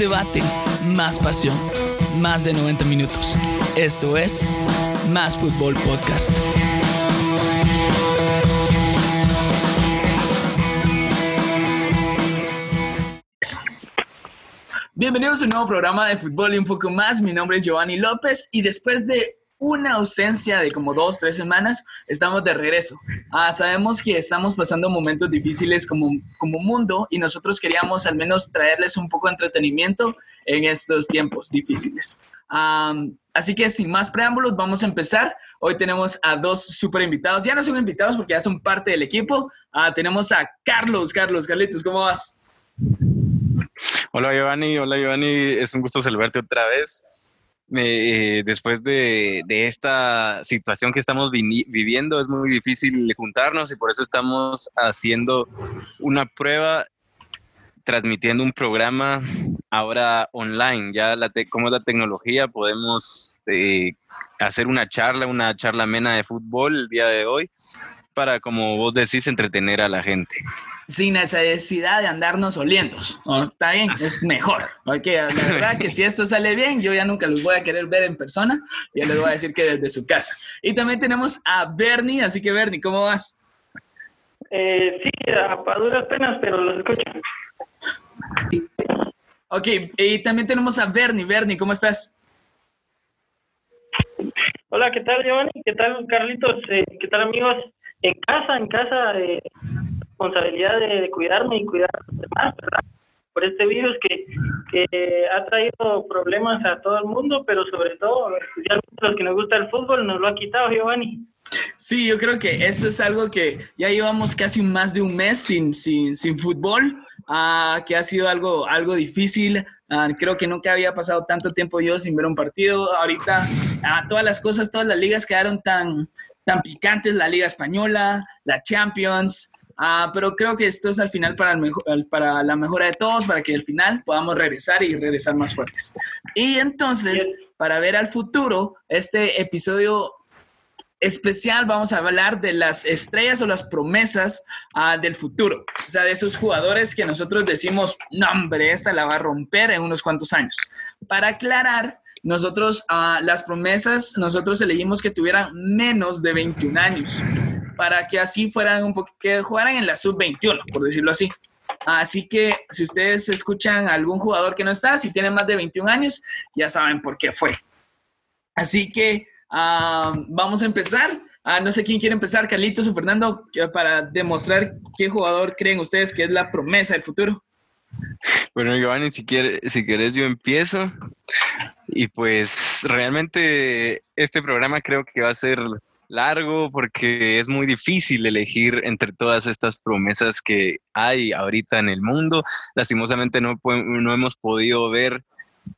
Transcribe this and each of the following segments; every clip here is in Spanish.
debate, más pasión, más de 90 minutos. Esto es Más Fútbol Podcast. Bienvenidos a un nuevo programa de fútbol y un poco más. Mi nombre es Giovanni López y después de una ausencia de como dos, tres semanas, estamos de regreso. Ah, sabemos que estamos pasando momentos difíciles como, como mundo y nosotros queríamos al menos traerles un poco de entretenimiento en estos tiempos difíciles. así que sin más preámbulos, vamos a empezar. Hoy tenemos a dos super invitados. Ya no son invitados porque ya son parte del equipo. Ah, tenemos a Carlos. Carlos, Carlitos, ¿cómo vas? Hola Giovanni, hola Giovanni, es un gusto saludarte otra vez. Eh, después de, esta situación que estamos viviendo, es muy difícil juntarnos y por eso estamos haciendo una prueba, transmitiendo un programa ahora online. Ya la como es la tecnología, podemos eh, hacer una charla, una charla amena de fútbol el día de hoy para, como vos decís, entretener a la gente sin necesidad de andarnos olientos. Está bien, es mejor. Porque la verdad que si esto sale bien, yo ya nunca los voy a querer ver en persona. Ya les voy a decir que desde su casa. Y también tenemos a Bernie, así que Bernie, ¿cómo vas? Eh, sí, a, duras penas, pero los escucho. Ok, y también tenemos a Bernie. Bernie, ¿cómo estás? Hola, ¿qué tal, Giovanni? ¿Qué tal, Carlitos? Eh, ¿Qué tal, amigos? En casa, en casa, eh, responsabilidad de, cuidarme y cuidar a los demás, ¿verdad? Por este virus que, que ha traído problemas a todo el mundo, pero sobre todo a los que nos gusta el fútbol nos lo ha quitado, Giovanni. Sí, yo creo que eso es algo que ya llevamos casi más de un mes sin, sin, sin fútbol, uh, que ha sido algo, algo difícil. Uh, creo que nunca había pasado tanto tiempo yo sin ver un partido. Ahorita uh, todas las cosas, todas las ligas quedaron tan, tan picantes, la Liga Española, la Champions, Ah, pero creo que esto es al final para, el para la mejora de todos, para que al final podamos regresar y regresar más fuertes. Y entonces, para ver al futuro, este episodio especial vamos a hablar de las estrellas o las promesas ah, del futuro. O sea, de esos jugadores que nosotros decimos, no, hombre, esta la va a romper en unos cuantos años. Para aclarar, nosotros, uh, las promesas, nosotros elegimos que tuvieran menos de 21 años para que así fueran un poco, que jugaran en la sub-21, por decirlo así. Así que si ustedes escuchan a algún jugador que no está, si tiene más de 21 años, ya saben por qué fue. Así que ah, vamos a empezar. Ah, no sé quién quiere empezar, Carlitos o Fernando, para demostrar qué jugador creen ustedes que es la promesa del futuro. Bueno, Giovanni, si quieres, si quieres yo empiezo. Y pues realmente este programa creo que va a ser largo porque es muy difícil elegir entre todas estas promesas que hay ahorita en el mundo. Lastimosamente no, no hemos podido ver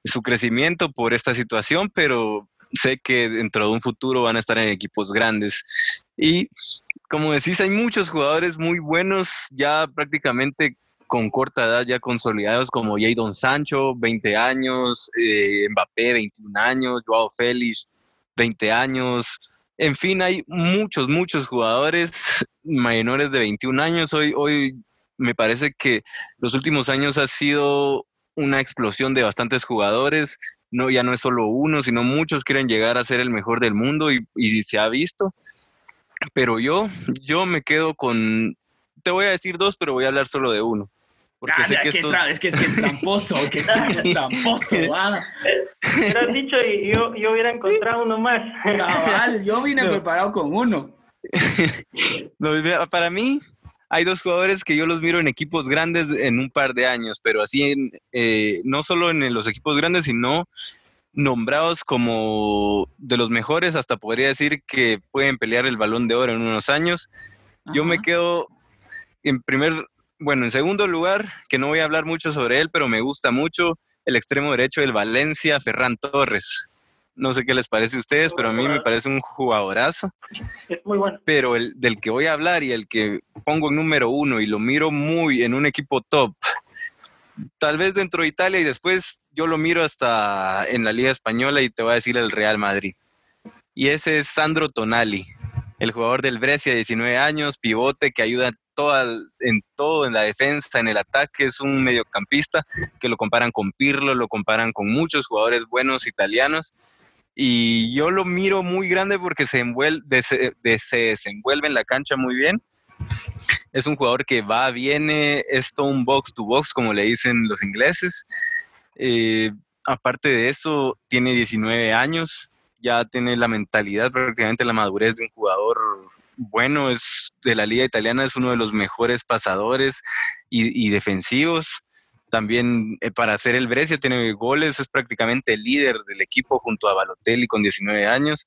su crecimiento por esta situación, pero sé que dentro de un futuro van a estar en equipos grandes. Y como decís, hay muchos jugadores muy buenos ya prácticamente con corta edad ya consolidados como Jadon Sancho, 20 años, eh, Mbappé, 21 años, Joao Félix, 20 años, en fin, hay muchos, muchos jugadores menores de 21 años. Hoy, hoy me parece que los últimos años ha sido una explosión de bastantes jugadores. No, ya no es solo uno, sino muchos quieren llegar a ser el mejor del mundo y, y se ha visto. Pero yo, yo me quedo con, te voy a decir dos, pero voy a hablar solo de uno. Porque ah, sé que, esto... es que es que es tramposo, que es que es tramposo, ah. has dicho y yo, yo hubiera encontrado uno más. Cabal, yo vine preparado con uno. para mí, hay dos jugadores que yo los miro en equipos grandes en un par de años, pero así eh, no solo en los equipos grandes, sino nombrados como de los mejores, hasta podría decir que pueden pelear el balón de oro en unos años. Yo me quedo en primer bueno, en segundo lugar, que no voy a hablar mucho sobre él, pero me gusta mucho el extremo derecho del Valencia, Ferran Torres. No sé qué les parece a ustedes, pero a mí me parece un jugadorazo. Es muy bueno. Pero el del que voy a hablar y el que pongo en número uno y lo miro muy en un equipo top, tal vez dentro de Italia y después yo lo miro hasta en la Liga Española y te voy a decir el Real Madrid. Y ese es Sandro Tonali el jugador del Brescia, 19 años, pivote que ayuda en todo, en la defensa, en el ataque, es un mediocampista que lo comparan con Pirlo, lo comparan con muchos jugadores buenos italianos. Y yo lo miro muy grande porque se, envuelve, se, desenvuelve en la cancha muy bien. Es un jugador que va, viene, es todo un box to box, como le dicen los ingleses. Eh, aparte de eso, tiene 19 años, ya tiene la mentalidad, prácticamente la madurez de un jugador bueno, es de la liga italiana, es uno de los mejores pasadores y, defensivos. También eh, para hacer el Brescia tiene goles, es prácticamente el líder del equipo junto a Balotelli con 19 años.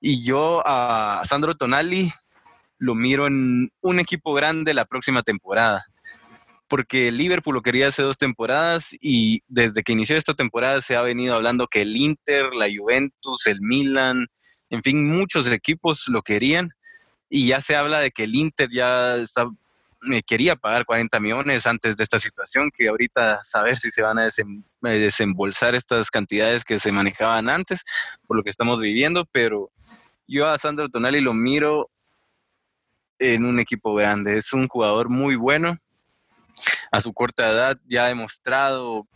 Y yo a Sandro Tonali lo miro en un equipo grande la próxima temporada porque Liverpool lo quería hace dos temporadas y desde que inició esta temporada se ha venido hablando que el Inter, la Juventus, el Milan, en fin, muchos equipos lo querían y ya se habla de que el Inter ya está, me quería pagar 40 millones antes de esta situación, que ahorita saber si se van a desembolsar estas cantidades que se manejaban antes, por lo que estamos viviendo, pero yo a Sandro Tonali lo miro en un equipo grande, es un jugador muy bueno, a su corta edad ya ha demostrado,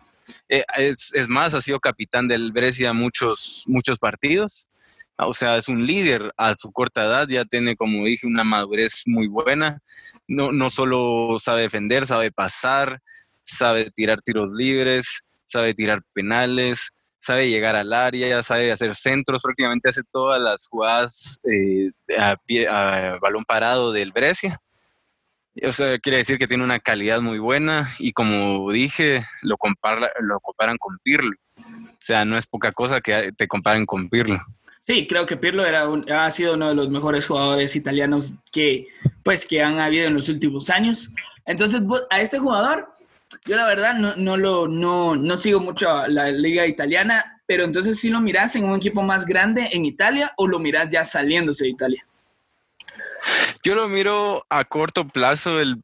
eh, es, más, ha sido capitán del Brescia muchos, muchos partidos. O sea, es un líder a su corta edad, ya tiene, como dije, una madurez muy buena. No, no solo sabe defender, sabe pasar, sabe tirar tiros libres, sabe tirar penales, sabe llegar al área, sabe hacer centros, prácticamente hace todas las jugadas eh, a, pie, a balón parado del Brescia. O sea, quiere decir que tiene una calidad muy buena y como dije, lo, lo comparan con Pirlo. O sea, no es poca cosa que te comparen con Pirlo. Sí, creo que Pirlo era ha sido uno de los mejores jugadores italianos que, pues, que han habido en los últimos años. Entonces, a este jugador, yo la verdad no, no, lo, no, no sigo mucho la liga italiana, pero entonces sí lo miras en un equipo más grande en Italia o lo miras ya saliéndose de Italia. Yo lo miro a corto plazo, el,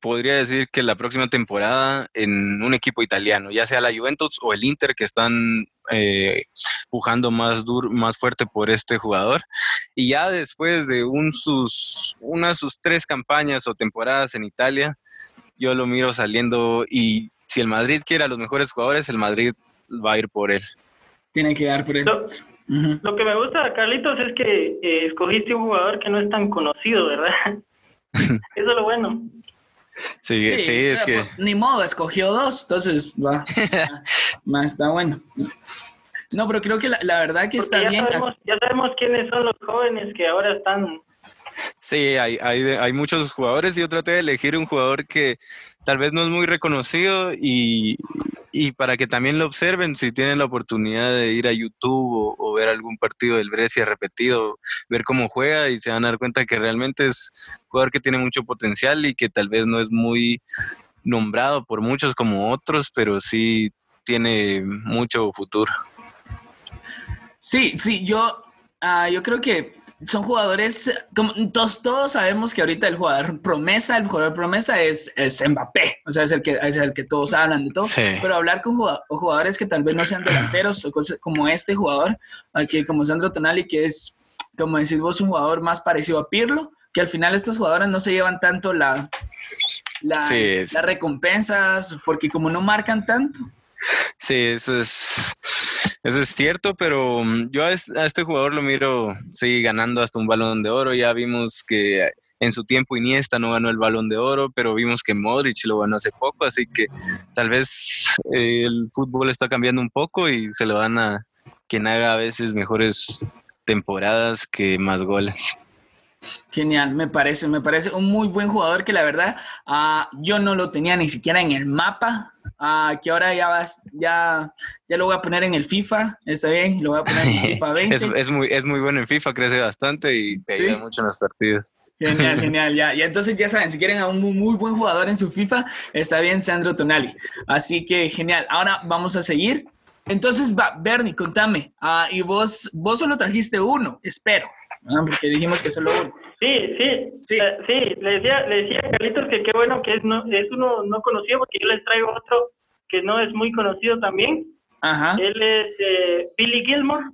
podría decir que la próxima temporada en un equipo italiano, ya sea la Juventus o el Inter, que están eh, pujando más duro, más fuerte por este jugador. Y ya después de un, sus, una sus tres campañas o temporadas en Italia, yo lo miro saliendo y si el Madrid quiere a los mejores jugadores, el Madrid va a ir por él. Tiene que dar por él. Lo que me gusta, Carlitos, es que eh, escogiste un jugador que no es tan conocido, ¿verdad? Eso es lo bueno. Sí, sí, es que... Pues, ni modo, escogió dos, entonces va. va está bueno. No, pero creo que la, verdad que está ya bien. Sabemos, ya sabemos quiénes son los jóvenes que ahora están. Sí, hay, hay, hay muchos jugadores y yo traté de elegir un jugador que tal vez no es muy reconocido y, y para que también lo observen si tienen la oportunidad de ir a YouTube o, ver algún partido del Brescia repetido, ver cómo juega y se van a dar cuenta que realmente es un jugador que tiene mucho potencial y que tal vez no es muy nombrado por muchos como otros, pero sí tiene mucho futuro. Sí, sí, yo, uh, yo creo que son jugadores, como todos, todos sabemos que ahorita el jugador promesa, el jugador promesa es, es Mbappé, o sea, es el que, es el que todos hablan de todo, pero hablar con jugadores que tal vez no sean delanteros, o cosas como este jugador, aquí como Sandro Tonali, que es, como decís vos, un jugador más parecido a Pirlo, que al final estos jugadores no se llevan tanto la, la las recompensas, porque como no marcan tanto. Sí, eso es eso es cierto, pero mm, yo a este jugador lo miro, sí, ganando hasta un balón de oro. Ya vimos que en su tiempo Iniesta no ganó el balón de oro, pero vimos que Modric lo ganó hace poco, así que tal vez eh, el fútbol está cambiando un poco y se lo van a quien haga a veces mejores temporadas que más goles. Genial, me parece, me parece un muy buen jugador que la verdad uh, yo no lo tenía ni siquiera en el mapa, uh, que ahora ya vas, ya, ya lo voy a poner en el FIFA, está bien, lo voy a poner en el FIFA 20. es, muy, es muy bueno en FIFA, crece bastante y te ayuda mucho en los partidos. Genial, genial, ya, y entonces ya saben, si quieren a un muy, buen jugador en su FIFA, está bien Sandro Tonali. Así que genial, ahora vamos a seguir. Entonces, va, Bernie, contame, uh, y vos, vos solo trajiste uno, espero. Ah, porque dijimos que solo uno. Sí, sí, sí, eh, sí, le decía, le decía a Carlitos que qué bueno que es, no, es uno no conocido, porque yo les traigo otro que no es muy conocido también. Ajá. Él es eh, Billy Gilmore,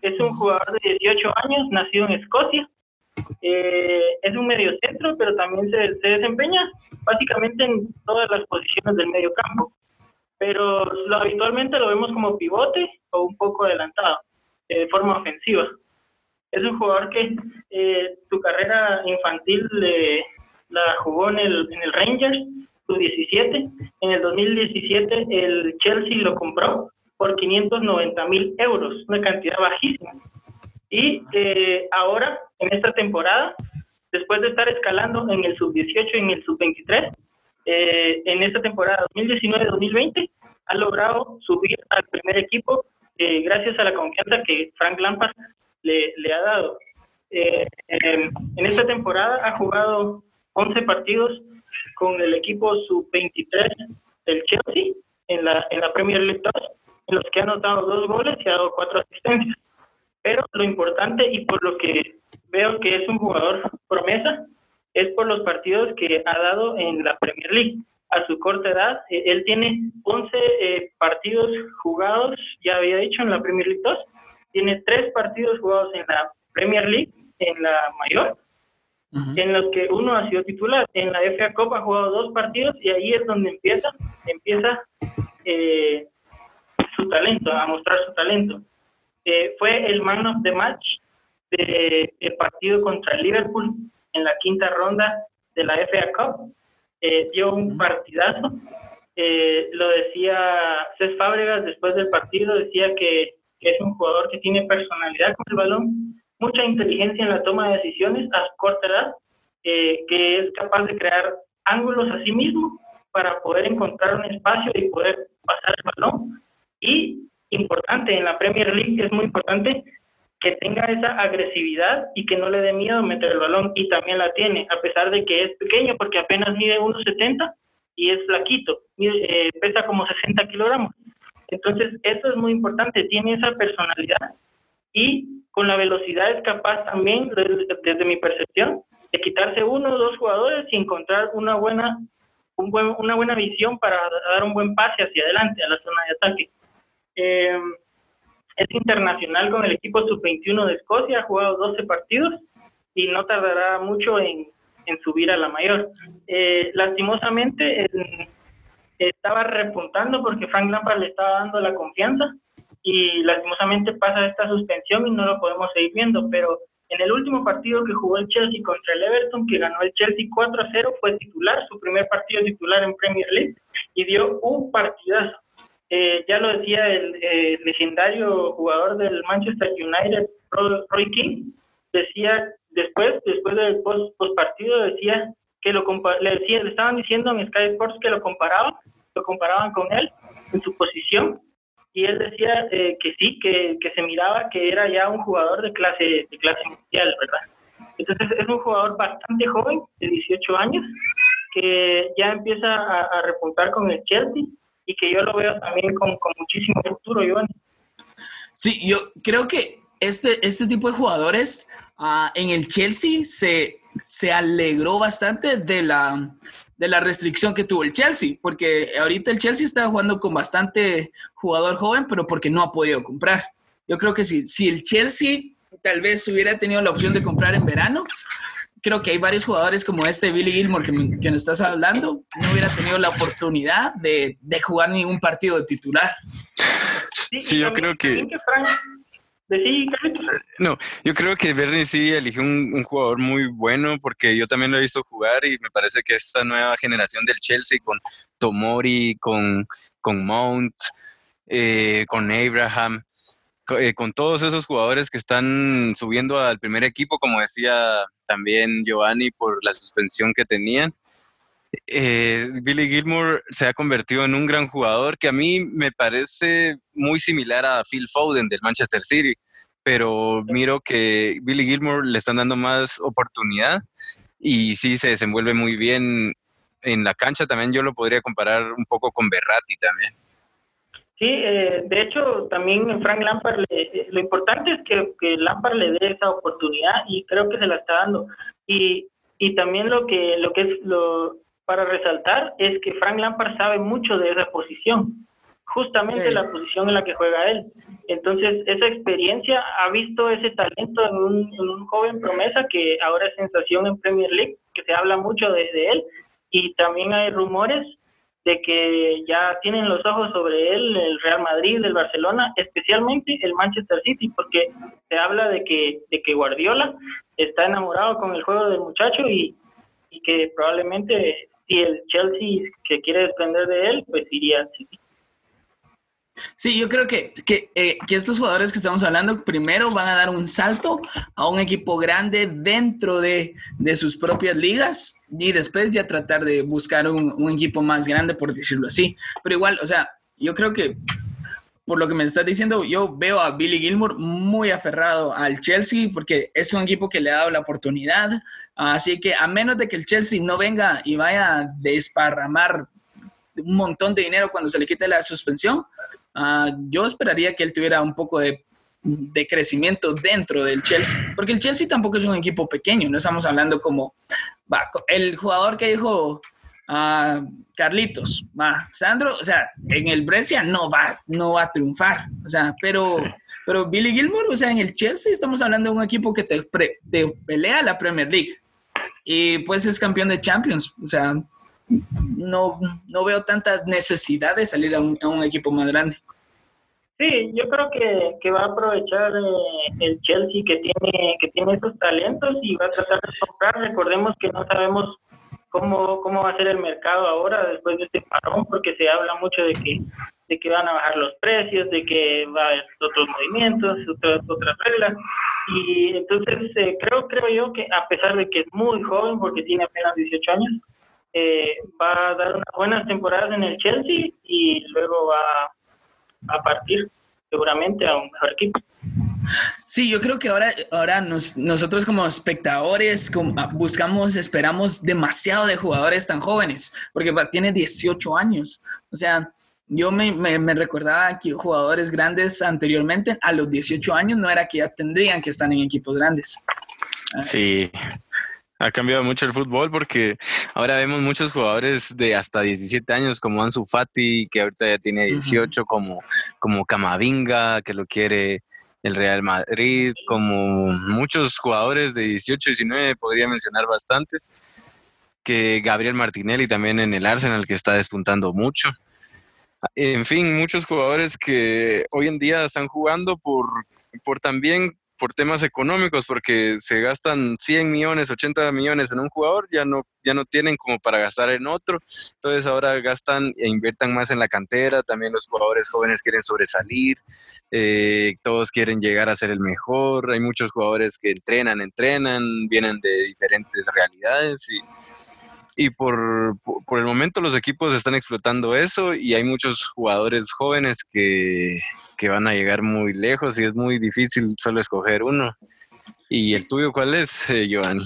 es un jugador de 18 años, nacido en Escocia. Eh, es un medio centro, pero también se, se, desempeña básicamente en todas las posiciones del medio campo. Pero lo, habitualmente lo vemos como pivote o un poco adelantado, eh, de forma ofensiva. Es un jugador que eh, su carrera infantil la jugó en el, en el Rangers, su 17. En el 2017 el Chelsea lo compró por 590 mil euros, una cantidad bajísima. Y eh, ahora, en esta temporada, después de estar escalando en el sub-18 y en el sub-23, eh, en esta temporada 2019-2020, ha logrado subir al primer equipo eh, gracias a la confianza que Frank Lampard le, le ha dado. en esta temporada ha jugado 11 partidos con el equipo sub-23 del Chelsea en la, en la Premier League 2 en los que ha anotado dos goles y ha dado cuatro asistencias. Pero lo importante y por lo que veo que es un jugador promesa es por los partidos que ha dado en la Premier League. A su corta edad, eh, él tiene 11 eh, partidos jugados, ya había dicho, en la Premier League 2. Tiene tres partidos jugados en la Premier League, en la mayor, en los que uno ha sido titular. En la FA Cup ha jugado dos partidos y ahí es donde empieza, empieza eh, su talento, a mostrar su talento. Eh, fue el man of the match del de, partido contra Liverpool en la quinta ronda de la FA Cup. Eh, dio un partidazo. Eh, lo decía Cés Fábregas después del partido, decía que, es un jugador que tiene personalidad con el balón, mucha inteligencia en la toma de decisiones a corta edad, que es capaz de crear ángulos a sí mismo para poder encontrar un espacio y poder pasar el balón. Y importante, en la Premier League es muy importante que tenga esa agresividad y que no le dé miedo meter el balón. Y también la tiene, a pesar de que es pequeño, porque apenas mide 1,70 y es flaquito, eh, pesa como 60 kilogramos. Entonces, eso es muy importante, tiene esa personalidad y con la velocidad es capaz también, desde, mi percepción, de quitarse uno o dos jugadores y encontrar una buena, un buen, una buena visión para dar un buen pase hacia adelante a la zona de ataque. Eh, es internacional con el equipo sub-21 de Escocia, ha jugado 12 partidos y no tardará mucho en, subir a la mayor. Eh, lastimosamente estaba repuntando porque Frank Lampard le estaba dando la confianza y lastimosamente pasa esta suspensión y no lo podemos seguir viendo, pero en el último partido que jugó el Chelsea contra el Everton, que ganó el Chelsea 4 a 0, fue titular, su primer partido titular en Premier League, y dio un partidazo. Eh, ya lo decía el legendario jugador del Manchester United, Roy King, decía después, después del post, partido, decía que lo le, decía, le estaban diciendo en Sky Sports que lo comparaban, lo comparaban con él en su posición, y él decía eh, que sí, que, que, se miraba que era ya un jugador de clase, de clase mundial, ¿verdad? Entonces es un jugador bastante joven, de 18 años, que ya empieza a, a repuntar con el Chelsea y que yo lo veo también con, con muchísimo futuro, Iván. Sí, yo creo que este, este tipo de jugadores uh, en el Chelsea se, se alegró bastante de la, de la restricción que tuvo el Chelsea, porque ahorita el Chelsea está jugando con bastante jugador joven, pero porque no ha podido comprar. Yo creo que si, si el Chelsea tal vez hubiera tenido la opción de comprar en verano, creo que hay varios jugadores como este Billy Gilmore que, me, que nos estás hablando, no hubiera tenido la oportunidad de, de jugar ningún partido de titular. Sí, yo creo que... No, yo creo que Bernie sí eligió un, jugador muy bueno porque yo también lo he visto jugar y me parece que esta nueva generación del Chelsea con Tomori, con, con Mount, eh, con Abraham, eh, con todos esos jugadores que están subiendo al primer equipo, como decía también Giovanni, por la suspensión que tenían. Eh, Billy Gilmore se ha convertido en un gran jugador que a mí me parece muy similar a Phil Foden del Manchester City, pero miro que Billy Gilmore le están dando más oportunidad y sí se desenvuelve muy bien en la cancha. También yo lo podría comparar un poco con Berratti también. Sí, eh, de hecho, también Frank Lampard, lo importante es que, que, Lampard le dé esa oportunidad y creo que se la está dando. Y, y también lo que, lo que es lo para resaltar es que Frank Lampard sabe mucho de esa posición. justamente la posición en la que juega él. Entonces, esa experiencia ha visto ese talento en un, joven promesa que ahora es sensación en Premier League, que se habla mucho de, de él, y también hay rumores de que ya tienen los ojos sobre él el Real Madrid, el Barcelona, especialmente el Manchester City, porque se habla de que, de que Guardiola está enamorado con el juego del muchacho y, y que probablemente si el Chelsea que quiere desprender de él, pues iría. Sí, yo creo que, eh, que, estos jugadores que estamos hablando primero van a dar un salto a un equipo grande dentro de, de sus propias ligas y después ya tratar de buscar un, un, equipo más grande, por decirlo así. Pero igual, o sea, yo creo que por lo que me estás diciendo, yo veo a Billy Gilmore muy aferrado al Chelsea porque es un equipo que le ha dado la oportunidad. Así que a menos de que el Chelsea no venga y vaya a desparramar un montón de dinero cuando se le quite la suspensión, Ah, yo esperaría que él tuviera un poco de, crecimiento dentro del Chelsea, porque el Chelsea tampoco es un equipo pequeño, no estamos hablando como el jugador que dijo uh, Carlitos, va, Sandro, o sea, en el Brescia no va, no va a triunfar, o sea, pero, pero Billy Gilmore, o sea, en el Chelsea estamos hablando de un equipo que te, te pelea la Premier League y pues es campeón de Champions, o sea, no, no veo tanta necesidad de salir a un, equipo más grande. Sí, yo creo que, que va a aprovechar eh, el Chelsea que tiene que tiene esos talentos y va a tratar de comprar. Recordemos que no sabemos cómo, cómo va a ser el mercado ahora después de este parón, porque se habla mucho de que de que van a bajar los precios, de que va a haber otros movimientos, otras, otras reglas. Y entonces eh, creo, creo yo que a pesar de que es muy joven, porque tiene apenas 18 años, eh, va a dar unas buenas temporadas en el Chelsea y luego va a partir seguramente a un mejor equipo. Sí, yo creo que ahora, ahora nosotros como espectadores ah, buscamos, esperamos demasiado de jugadores tan jóvenes, porque tiene 18 años. O sea, yo me, me, me, recordaba que jugadores grandes anteriormente, a los 18 años, no era que ya tendrían que estar en equipos grandes. Sí, ha cambiado mucho el fútbol porque ahora vemos muchos jugadores de hasta 17 años como Ansu Fati, que ahorita ya tiene 18, como, como Camavinga, que lo quiere el Real Madrid, como muchos jugadores de 18, 19, podría mencionar bastantes, que Gabriel Martinelli también en el Arsenal, que está despuntando mucho. En fin, muchos jugadores que hoy en día están jugando por, por también por temas económicos, porque se gastan 100 millones, 80 millones en un jugador, ya no, ya no tienen como para gastar en otro, entonces ahora gastan e inviertan más en la cantera, también los jugadores jóvenes quieren sobresalir, eh, todos quieren llegar a ser el mejor, hay muchos jugadores que entrenan, entrenan, vienen de diferentes realidades y, y por, por el momento los equipos están explotando eso y hay muchos jugadores jóvenes que que van a llegar muy lejos y es muy difícil solo escoger uno. ¿Y el tuyo cuál es, eh, Giovanni?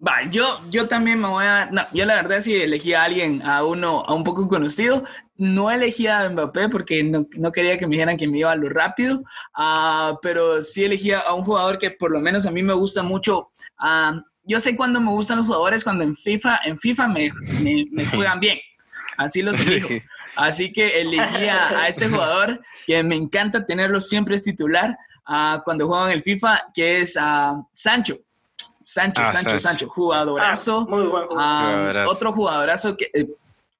Va, yo, yo también me voy a... No, yo la verdad si elegí a alguien, a uno, a un poco conocido. No elegí a Mbappé porque no, no quería que me dijeran que me iba a lo rápido, uh, pero sí elegí a un jugador que por lo menos a mí me gusta mucho. Uh, yo sé cuándo me gustan los jugadores cuando en FIFA, en FIFA me, me, me juegan bien. Así los digo. Así que elegí a, este jugador que me encanta tenerlo siempre es titular uh, cuando juegan el FIFA, que es uh, Sancho. Sancho, ah, Sancho, Sancho, jugadorazo. Ah, muy buen jugadorazo. Otro jugadorazo que eh,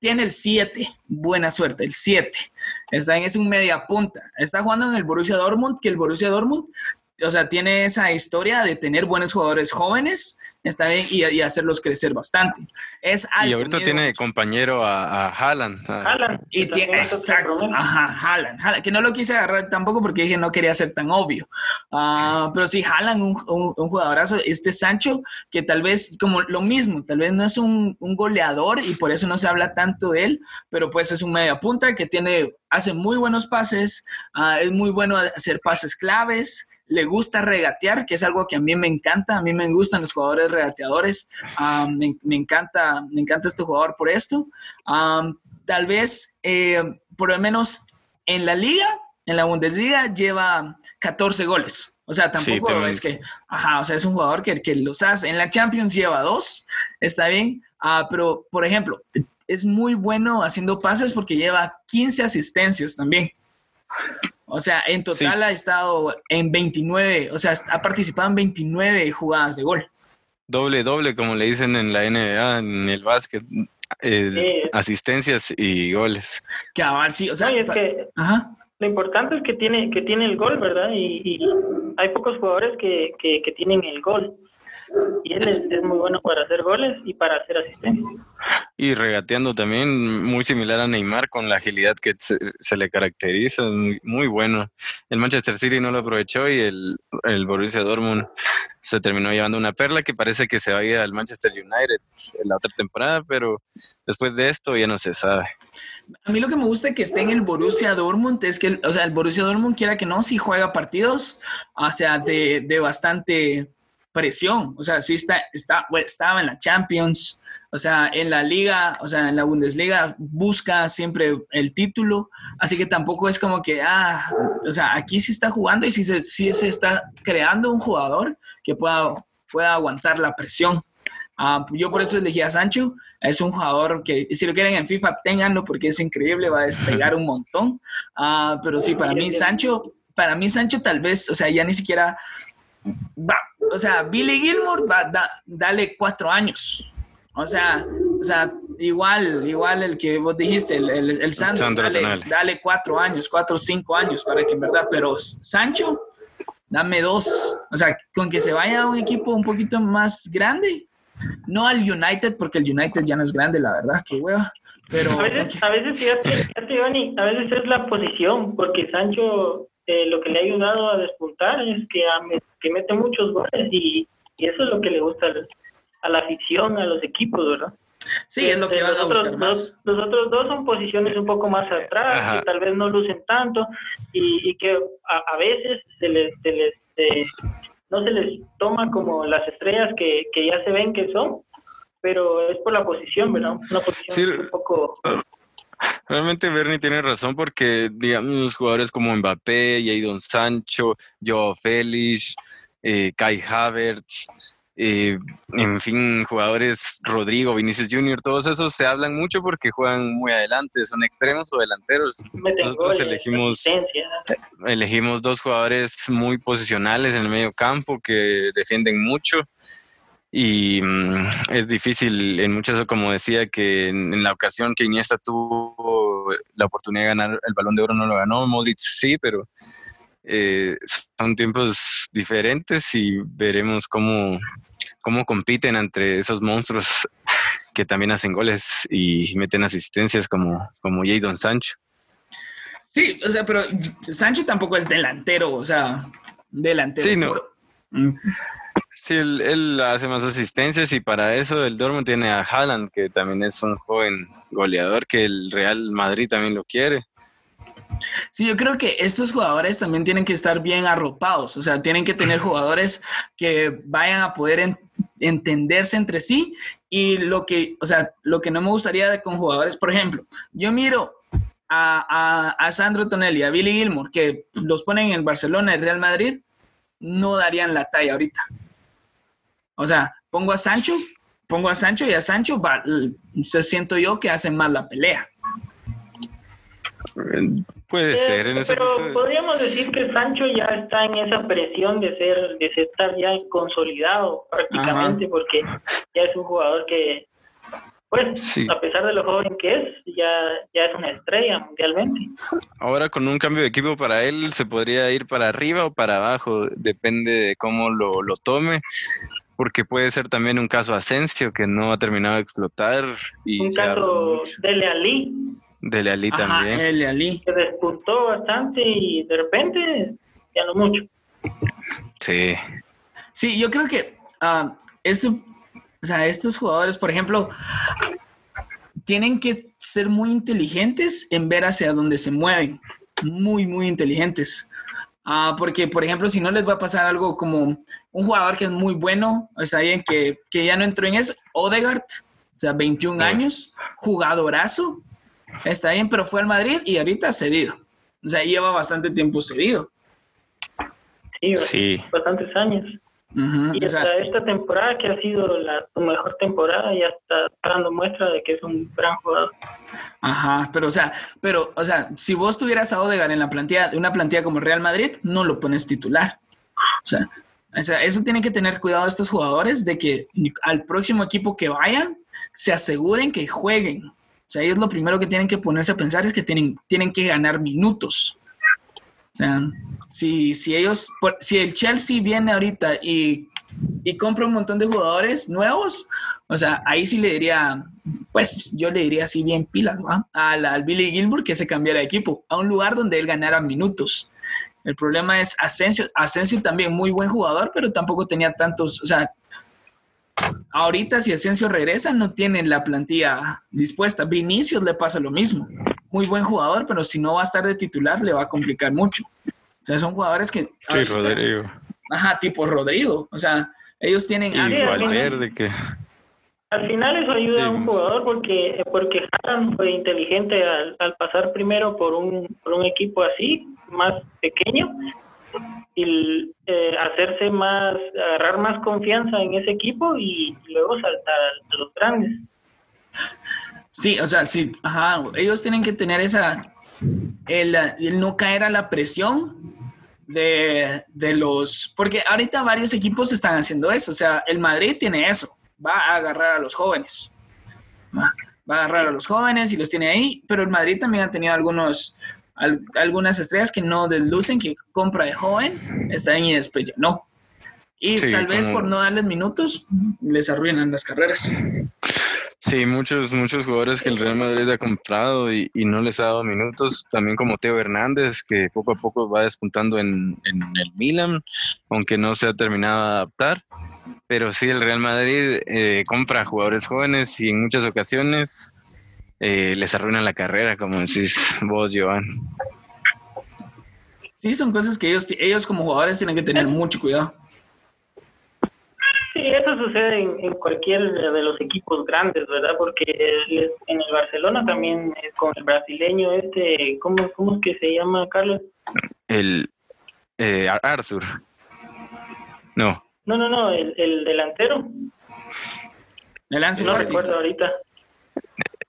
tiene el 7. Buena suerte, el 7. Está en, es un media punta. Está jugando en el Borussia Dortmund, que el Borussia Dortmund o sea, tiene esa historia de tener buenos jugadores jóvenes, está bien, y, hacerlos crecer bastante. Es y ahorita tiene compañero a, a Haaland. Y tiene, exacto, ajá, Haaland, que no lo quise agarrar tampoco porque dije no quería ser tan obvio. Uh, pero sí, Haaland, un, un, jugadorazo, este Sancho, que tal vez como lo mismo, tal vez no es un, un goleador y por eso no se habla tanto de él, pero pues es un media punta que tiene, hace muy buenos pases, uh, es muy bueno hacer pases claves, le gusta regatear, que es algo que a mí me encanta, a mí me gustan los jugadores regateadores, me, encanta, me encanta este jugador por esto. tal vez, eh, por lo menos en la liga, en la Bundesliga, lleva 14 goles. O sea, tampoco es que, ajá, o sea, es un jugador que, que los hace. En la Champions lleva dos, está bien, ah, pero, por ejemplo, es muy bueno haciendo pases porque lleva 15 asistencias también. O sea, en total ha estado en 29, o sea, ha participado en 29 jugadas de gol. Doble, doble, como le dicen en la NBA, en el básquet. Eh, asistencias y goles. Que sí, o sea, lo importante es que tiene, que tiene el gol, ¿verdad? Y, hay pocos jugadores que, que, que tienen el gol. Y él es, muy bueno para hacer goles y para hacer asistencia. Y regateando también, muy similar a Neymar con la agilidad que se, le caracteriza, muy, bueno. El Manchester City no lo aprovechó y el, el, Borussia Dortmund se terminó llevando una perla que parece que se va a ir al Manchester United en la otra temporada, pero después de esto ya no se sabe. A mí lo que me gusta que esté en el Borussia Dortmund es que, o sea, el Borussia Dortmund quiera que no, si juega partidos, o sea, de, de bastante presión, o sea, sí está, está, estaba en la Champions, o sea, en la liga, o sea, en la Bundesliga busca siempre el título, así que tampoco es como que, ah, o sea, aquí sí está jugando y sí se, sí se está creando un jugador que pueda, pueda aguantar la presión. Ah, yo por eso elegí a Sancho, es un jugador que si lo quieren en FIFA, ténganlo porque es increíble, va a despegar un montón, ah, pero sí, para mí Sancho, para mí Sancho tal vez, o sea, ya ni siquiera va, o sea, Billy Gilmore va, dale cuatro años. O sea, o sea, igual, igual el que vos dijiste, el, el, el Santos, dale, cuatro años, cuatro o cinco años para que en verdad, pero Sancho, dame dos. O sea, con que se vaya a un equipo un poquito más grande, no al United, porque el United ya no es grande, la verdad, qué hueva. Pero, a veces, a veces, fíjate, fíjate, a veces es la posición, porque Sancho eh, lo que le ha ayudado a despuntar es que, que mete muchos goles y, eso es lo que le gusta a la afición, a los equipos, ¿verdad? Sí, es lo que van a buscar más. Los, otros dos son posiciones un poco más atrás, que tal vez no lucen tanto y, que a, veces se les, se les eh, no se les toma como las estrellas que, que ya se ven que son, pero es por la posición, ¿verdad? Una posición un poco... Realmente Bernie tiene razón porque, digamos, jugadores como Mbappé, Jadon Sancho, Joao Félix, eh, Kai Havertz, eh, en fin, jugadores Rodrigo, Vinicius Junior, todos esos se hablan mucho porque juegan muy adelante, son extremos o delanteros. Nosotros elegimos, elegimos dos jugadores muy posicionales en el medio campo que defienden mucho y mm, es difícil en muchas, como decía, que en, la ocasión que Iniesta tuvo la oportunidad de ganar el balón de oro no lo ganó, Modric sí, pero eh, son tiempos diferentes y veremos cómo, cómo compiten entre esos monstruos que también hacen goles y meten asistencias como, como Jadon Sancho. Sí, o sea, pero Sancho tampoco es delantero, o sea, delantero. Sí, no. Mm. Sí, él, hace más asistencias y para eso el Dortmund tiene a Haaland, que también es un joven goleador que el Real Madrid también lo quiere. Sí, yo creo que estos jugadores también tienen que estar bien arropados, o sea, tienen que tener jugadores que vayan a poder entenderse entre sí y lo que, o sea, lo que no me gustaría con jugadores, por ejemplo, yo miro a, a, a Sandro Tonelli, a Billy Gilmore, que los ponen en Barcelona y Real Madrid, no darían la talla ahorita. O sea, pongo a Sancho, pongo a Sancho y a Sancho se siento yo que hacen más la pelea. Puede eh, ser. En pero podríamos decir que Sancho ya está en esa presión de ser, de estar ya consolidado prácticamente, porque ya es un jugador que, pues, a pesar de lo joven que es, ya, ya es una estrella mundialmente. Ahora con un cambio de equipo para él, se podría ir para arriba o para abajo, depende de cómo lo, lo tome porque puede ser también un caso Asensio que no ha terminado de explotar. Y un caso de Lealí. De Lealí también. De Lealí. Que despuntó bastante y de repente ya no mucho. Sí. Sí, yo creo que uh, o sea, estos jugadores, por ejemplo, tienen que ser muy inteligentes en ver hacia dónde se mueven. Muy, muy inteligentes. Ah, porque, por ejemplo, si no les va a pasar algo como un jugador que es muy bueno, está bien que, que ya no entró en eso, Odegaard, o sea, 21 años, jugadorazo, está bien, pero fue al Madrid y ahorita cedido. O sea, lleva bastante tiempo cedido. Sí, sí. bastantes años. Y hasta esta temporada, que ha sido la su mejor temporada, ya está dando muestra de que es un gran jugador. Ajá, pero o sea, pero, o sea, si vos tuvieras a Odegaard en la plantilla, una plantilla como Real Madrid, no lo pones titular. O sea, o sea, eso tienen que tener cuidado estos jugadores de que al próximo equipo que vayan, se aseguren que jueguen. O sea, ellos lo primero que tienen que ponerse a pensar es que tienen, tienen que ganar minutos. O sea, si, si ellos, si el Chelsea viene ahorita y, y compra un montón de jugadores nuevos, o sea, ahí sí le diría, pues yo le diría así bien pilas, ¿va? Al, Billy Gilbert que se cambiara de equipo, a un lugar donde él ganara minutos. El problema es Asensio. Asensio también muy buen jugador, pero tampoco tenía tantos, o sea, ahorita si Asensio regresa no tiene la plantilla dispuesta. Vinicius le pasa lo mismo. Muy buen jugador, pero si no va a estar de titular le va a complicar mucho. Sea, son jugadores que... Sí, Rodrigo. Ajá, tipo Rodrigo. O sea, ellos tienen... Y Valverde que... Al final eso ayuda a un jugador porque porque fue inteligente al, al pasar primero por un, por un equipo así más pequeño y eh, hacerse más, agarrar más confianza en ese equipo y luego saltar a los grandes. Sí, o sea, sí, ajá, ellos tienen que tener esa, el, no caer a la presión de, de, los, porque ahorita varios equipos están haciendo eso, o sea, el Madrid tiene eso, va a agarrar a los jóvenes, va, va a agarrar a los jóvenes y los tiene ahí, pero el Madrid también ha tenido algunos, algunas estrellas que no deslucen, que compra de joven, está en y después ya no. Y tal vez por no darles minutos, les arruinan las carreras. Sí, muchos, muchos jugadores que el Real Madrid ha comprado y, no les ha dado minutos, también como Teo Hernández, que poco a poco va despuntando en, el Milan, aunque no se ha terminado de adaptar. Pero sí, el Real Madrid eh, compra jugadores jóvenes y en muchas ocasiones eh, les arruinan la carrera, como decís vos, Joan. Sí, son cosas que ellos, ellos como jugadores tienen que tener mucho cuidado. Sí, eso sucede en, cualquier de los equipos grandes, ¿verdad? Porque en el Barcelona también con el brasileño este, ¿cómo, cómo es que se llama, Carlos? El eh, Arthur. No. No, no, no, el, el delantero. El No recuerdo ahorita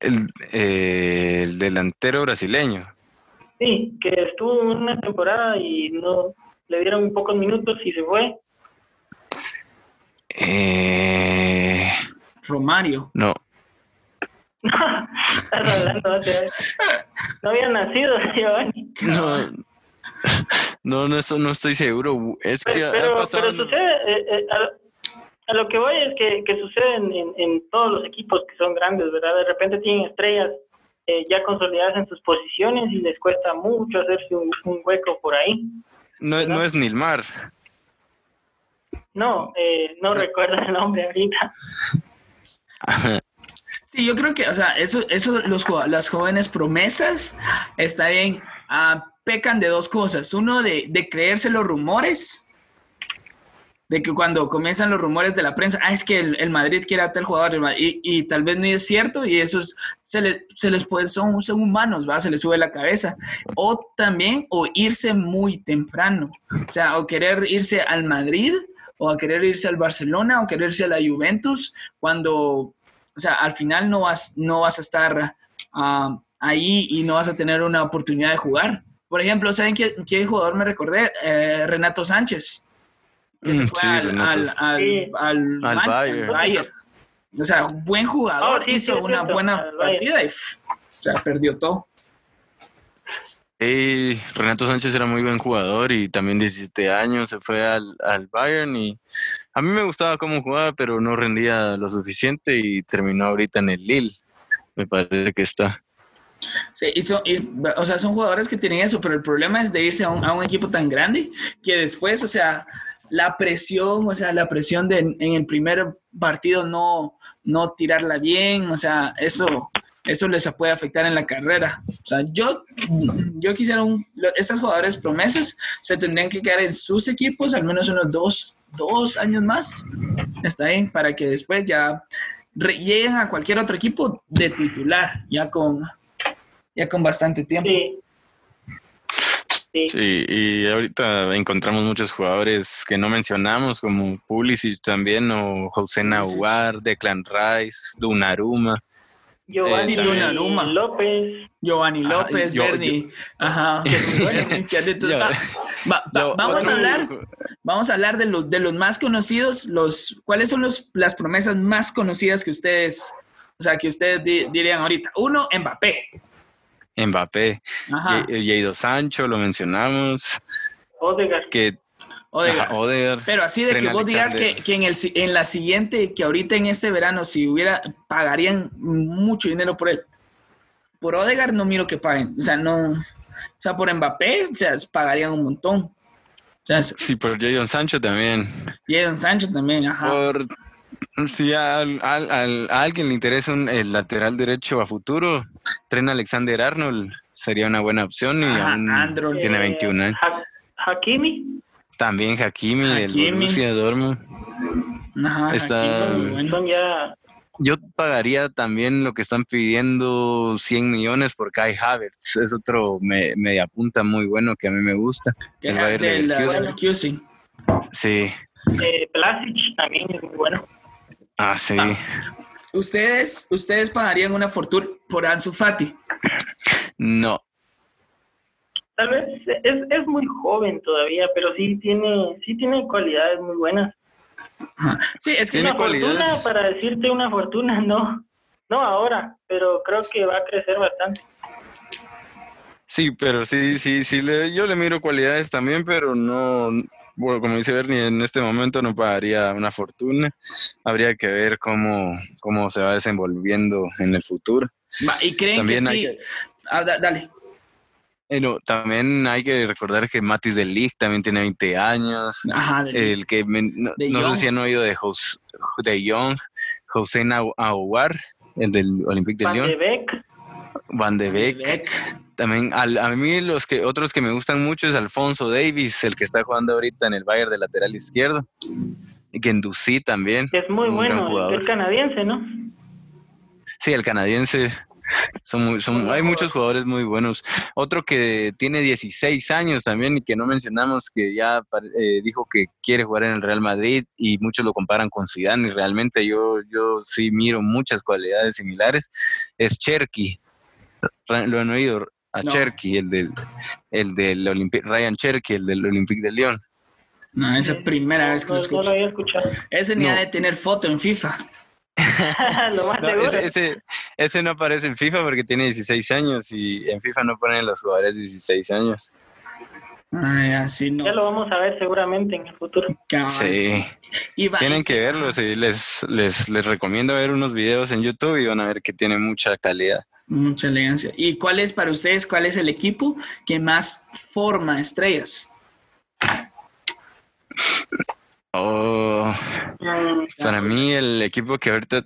el, eh, el delantero brasileño. Sí, que estuvo una temporada y no le dieron pocos minutos y se fue. Eh... Romario. No. no había nacido, Giovanni. No, no, no, eso no estoy seguro. Es que pero, pero sucede, eh, eh, a lo que voy es que, que suceden en, todos los equipos que son grandes, ¿verdad? De repente tienen estrellas eh, ya consolidadas en sus posiciones y les cuesta mucho hacerse un, hueco por ahí. No, no es Nilmar. No, eh, no recuerdo el nombre ahorita. Sí, yo creo que, o sea, eso, eso los, las jóvenes promesas, está bien, ah, pecan de dos cosas. Uno, de, de creerse los rumores de que cuando comienzan los rumores de la prensa, ah, es que el, Madrid quiere a tal jugador, y, y, tal vez no es cierto, y eso se, se les puede, son, son humanos, ¿va? Se les sube la cabeza. O también, o irse muy temprano, o sea, o querer irse al Madrid, o a querer irse al Barcelona, o querer irse a la Juventus, cuando, o sea, al final no vas, no vas a estar ah, ahí y no vas a tener una oportunidad de jugar. Por ejemplo, ¿saben qué, qué jugador me recordé? Eh, Renato Sánchez que se mm, fue al, al, al, Bayern. O sea, buen jugador, oh, hizo una buena partida y o sea, perdió todo. Renato Sánchez era muy buen jugador y también 17 años se fue al, al Bayern y a mí me gustaba cómo jugaba, pero no rendía lo suficiente y terminó ahorita en el Lille. Me parece que está. Sí, o sea, son jugadores que tienen eso, pero el problema es de irse a un, a un equipo tan grande que después, o sea, la presión, o sea, la presión de en, el primer partido no, no tirarla bien, o sea, eso, eso les puede afectar en la carrera. O sea, yo, yo quisiera un, estas jugadores promesas se tendrían que quedar en sus equipos al menos unos dos, dos años más, está bien, para que después ya lleguen a cualquier otro equipo de titular, ya con, ya con bastante tiempo. Sí. y ahorita encontramos muchos jugadores que no mencionamos, como Pulisic también, o José Nahuar, Declan Rice, Dunaruma. Giovanni eh, López. Giovanni López, Bernie. Ajá. vamos a hablar, vamos a hablar de los de los más conocidos, los ¿cuáles son los, las promesas más conocidas que ustedes, o sea, que ustedes dirían ahorita? Uno, Mbappé. Mbappé. Ajá. Jadon Sancho, lo mencionamos. Odegaard. Que Odegaard. Pero así de que vos digas que, en, el, en la siguiente, que ahorita en este verano, si hubiera, pagarían mucho dinero por él. Por Odegaard no miro que paguen. O sea, no. O sea, por Mbappé, o sea, pagarían un montón. O sea, sí, por Jadon Sancho también. Jadon Sancho también, ajá. Por si a, alguien le interesa un, el lateral derecho a futuro, Tren Alexander Arnold sería una buena opción y aún tiene 21 años. Hakimi. También Hakimi, del Borussia Dortmund. Ajá, Está, Yo pagaría también lo que están pidiendo 100 millones por Kai Havertz. Es otro me, media punta muy bueno que a mí me gusta. El Bayern de Sí. Eh, también es muy bueno. Ah, sí. Ah. ¿Ustedes, ¿Ustedes pagarían una fortuna por Ansu Fati? No. Tal vez es, es muy joven todavía, pero sí tiene, sí tiene cualidades muy buenas. Sí, es que una fortuna, para decirte una fortuna, no. No ahora, pero creo que va a crecer bastante. Sí, pero sí, sí, sí, le, yo le miro cualidades también, pero no, bueno, como dice Bernie, en este momento no pagaría una fortuna. Habría que ver cómo, cómo se va desenvolviendo en el futuro. ¿Y creen también que sí? Ah, dale. También hay que recordar que Matis de Ligt también tiene 20 años. Ajá, el que no, sé si han oído de, José, de Young, José Aguar, el del Olympique de Lyon. Van de Beek. También a mí los que otros que me gustan mucho es Alfonso Davis, el que está jugando ahorita en el Bayern de lateral izquierdo. Y Gendouzi también. Es muy bueno, el canadiense, ¿no? Sí, el canadiense. Son, son hay muchos jugadores muy buenos. Otro que tiene 16 años también y que no mencionamos, que ya eh, dijo que quiere jugar en el Real Madrid y muchos lo comparan con Zidane y realmente yo, yo sí miro muchas cualidades similares, es Cherky. Lo han oído, a Cherky, el del, el del Ryan Cherky, el del Olympique de Lyon. No, esa es primera vez que lo escucho. No lo había escuchado. Ese ni ha de tener foto en FIFA. lo más no, ese, ese, no aparece en FIFA porque tiene 16 años y en FIFA no ponen los jugadores de 16 años. Ay, así no. Ya lo vamos a ver seguramente en el futuro. Sí. Tienen que verlo. Les, les, les recomiendo ver unos videos en YouTube y van a ver que tiene mucha calidad. Mucha elegancia. ¿Y cuál es para ustedes, cuál es el equipo que más forma estrellas? Oh, para mí el equipo que ahorita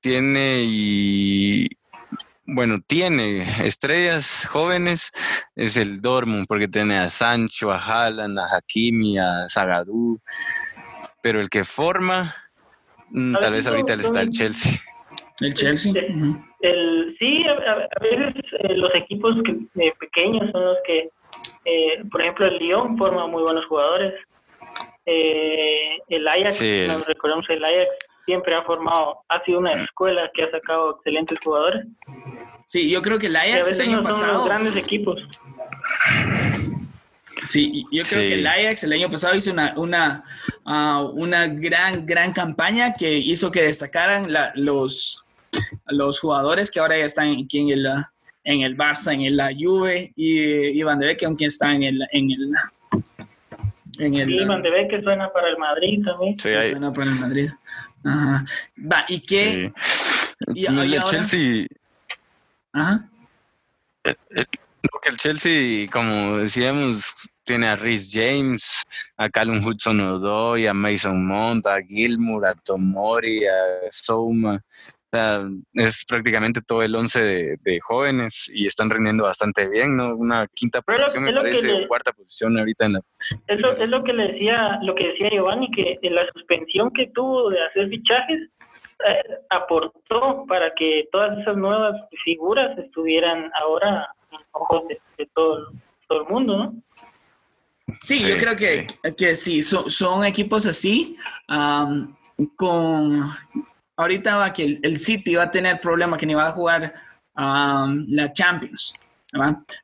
tiene y bueno, tiene estrellas jóvenes es el Dortmund porque tiene a Sancho, a Haaland, a Hakimi, a Zagadou, pero el que forma mm, tal vez ahorita está el Chelsea. El Chelsea. El, sí, a, veces eh, los equipos eh, pequeños son los que, eh, por ejemplo, el Lyon forma muy buenos jugadores. El Ajax, nos recordamos, el Ajax siempre ha formado, ha sido una escuela que ha sacado excelentes jugadores. Sí, yo creo que el Ajax el año pasado. grandes equipos. Sí, yo creo que el Ajax el año pasado hizo una, una, ah, una gran, gran campaña que hizo que destacaran los, los jugadores que ahora ya están aquí en el, en el Barça, en la Juve y, Van de Beek, aunque está en el... En el en el, sí, Beek suena para el Madrid también. Sí, suena para el Madrid. Ajá. Va, ¿y qué? Y, el Chelsea... Ajá. Eh, eh, que el Chelsea, como decíamos, tiene a Rhys James, a Callum Hudson Odoi, a Mason Mount, a Gilmour, a Tomori, a Souma sea, es prácticamente todo el once de, jóvenes y están rindiendo bastante bien, ¿no? Una quinta posición, me parece, cuarta posición ahorita en la... Es lo, es lo que le decía, lo que decía Giovanni, que en la suspensión que tuvo de hacer fichajes eh, aportó para que todas esas nuevas figuras estuvieran ahora en ojos de, todo, todo el mundo, ¿no? Sí, yo creo que sí, que sí son, equipos así, con ahorita va que el, City va a tener problema que ni va a jugar la Champions,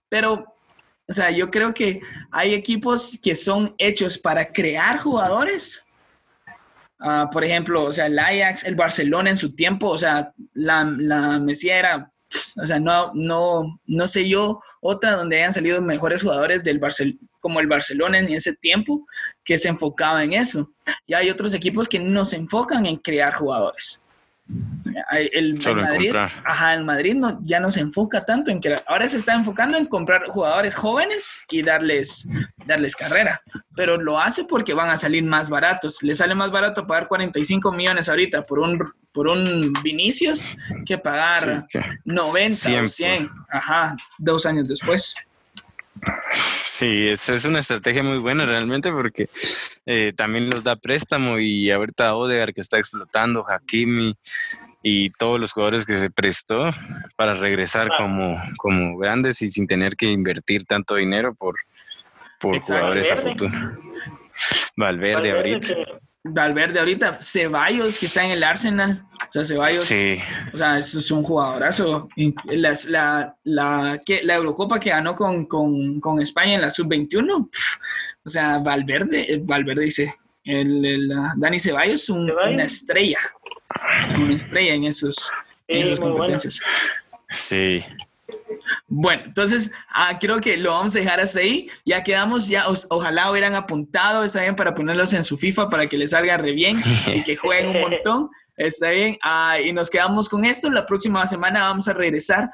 Pero, o sea, yo creo que hay equipos que son hechos para crear jugadores. Ah, por ejemplo, o sea, el Ajax, el Barcelona en su tiempo, o sea, la, la Mesía era o sea, no, no, no sé yo otra donde hayan salido mejores jugadores del como el Barcelona en ese tiempo que se enfocaba en eso. Y hay otros equipos que no se enfocan en crear jugadores. El, Madrid, ajá, el Madrid no, ya no se enfoca tanto en que ahora se está enfocando en comprar jugadores jóvenes y darles, darles carrera, pero lo hace porque van a salir más baratos. Le sale más barato pagar 45 millones ahorita por un, por un Vinicius que pagar 90 o 100, ajá, dos años después. Sí, es, es una estrategia muy buena realmente porque eh, también los da préstamo y ahorita Odegar que está explotando, Hakimi y todos los jugadores que se prestó para regresar como, como grandes y sin tener que invertir tanto dinero por, por jugadores a futuro. Valverde, ahorita. Valverde ahorita, Ceballos que está en el Arsenal, o sea, Ceballos, sí. o sea, es, un jugadorazo. La, la, la, la Eurocopa que ganó con, con, con España en la Sub-21, o sea, Valverde, Valverde dice, el, Dani Ceballos una estrella, una estrella en esos, en esas competencias. Sí. Bueno, entonces ah, creo que lo vamos a dejar hasta ahí. Ya quedamos, ya ojalá hubieran apuntado, está bien, para ponerlos en su FIFA para que les salga re bien y que jueguen un montón. Está bien. Ah, y nos quedamos con esto. La próxima semana vamos a regresar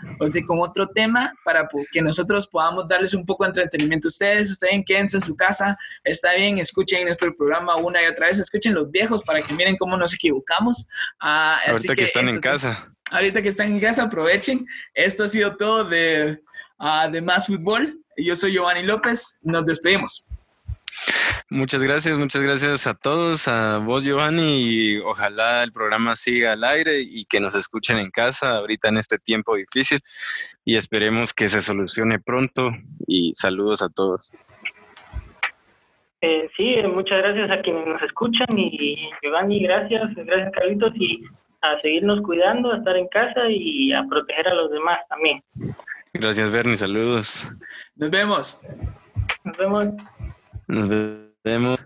con otro tema para que nosotros podamos darles un poco de entretenimiento a ustedes. Está bien, quédense en su casa. Está bien, escuchen nuestro programa una y otra vez. Escuchen los viejos para que miren cómo nos equivocamos. Ah, Ahorita que, están en casa ahorita que están en casa, aprovechen. Esto ha sido todo de, uh, de Más Fútbol. Yo soy Giovanni López. Nos despedimos. Muchas gracias, muchas gracias a todos, a vos Giovanni, y ojalá el programa siga al aire y que nos escuchen en casa ahorita en este tiempo difícil y esperemos que se solucione pronto y saludos a todos. Eh, sí, muchas gracias a quienes nos escuchan y Giovanni, gracias, gracias Carlitos y a seguirnos cuidando, a estar en casa y a proteger a los demás también. Gracias, Bernie. Saludos. Nos vemos. Nos vemos. Nos vemos.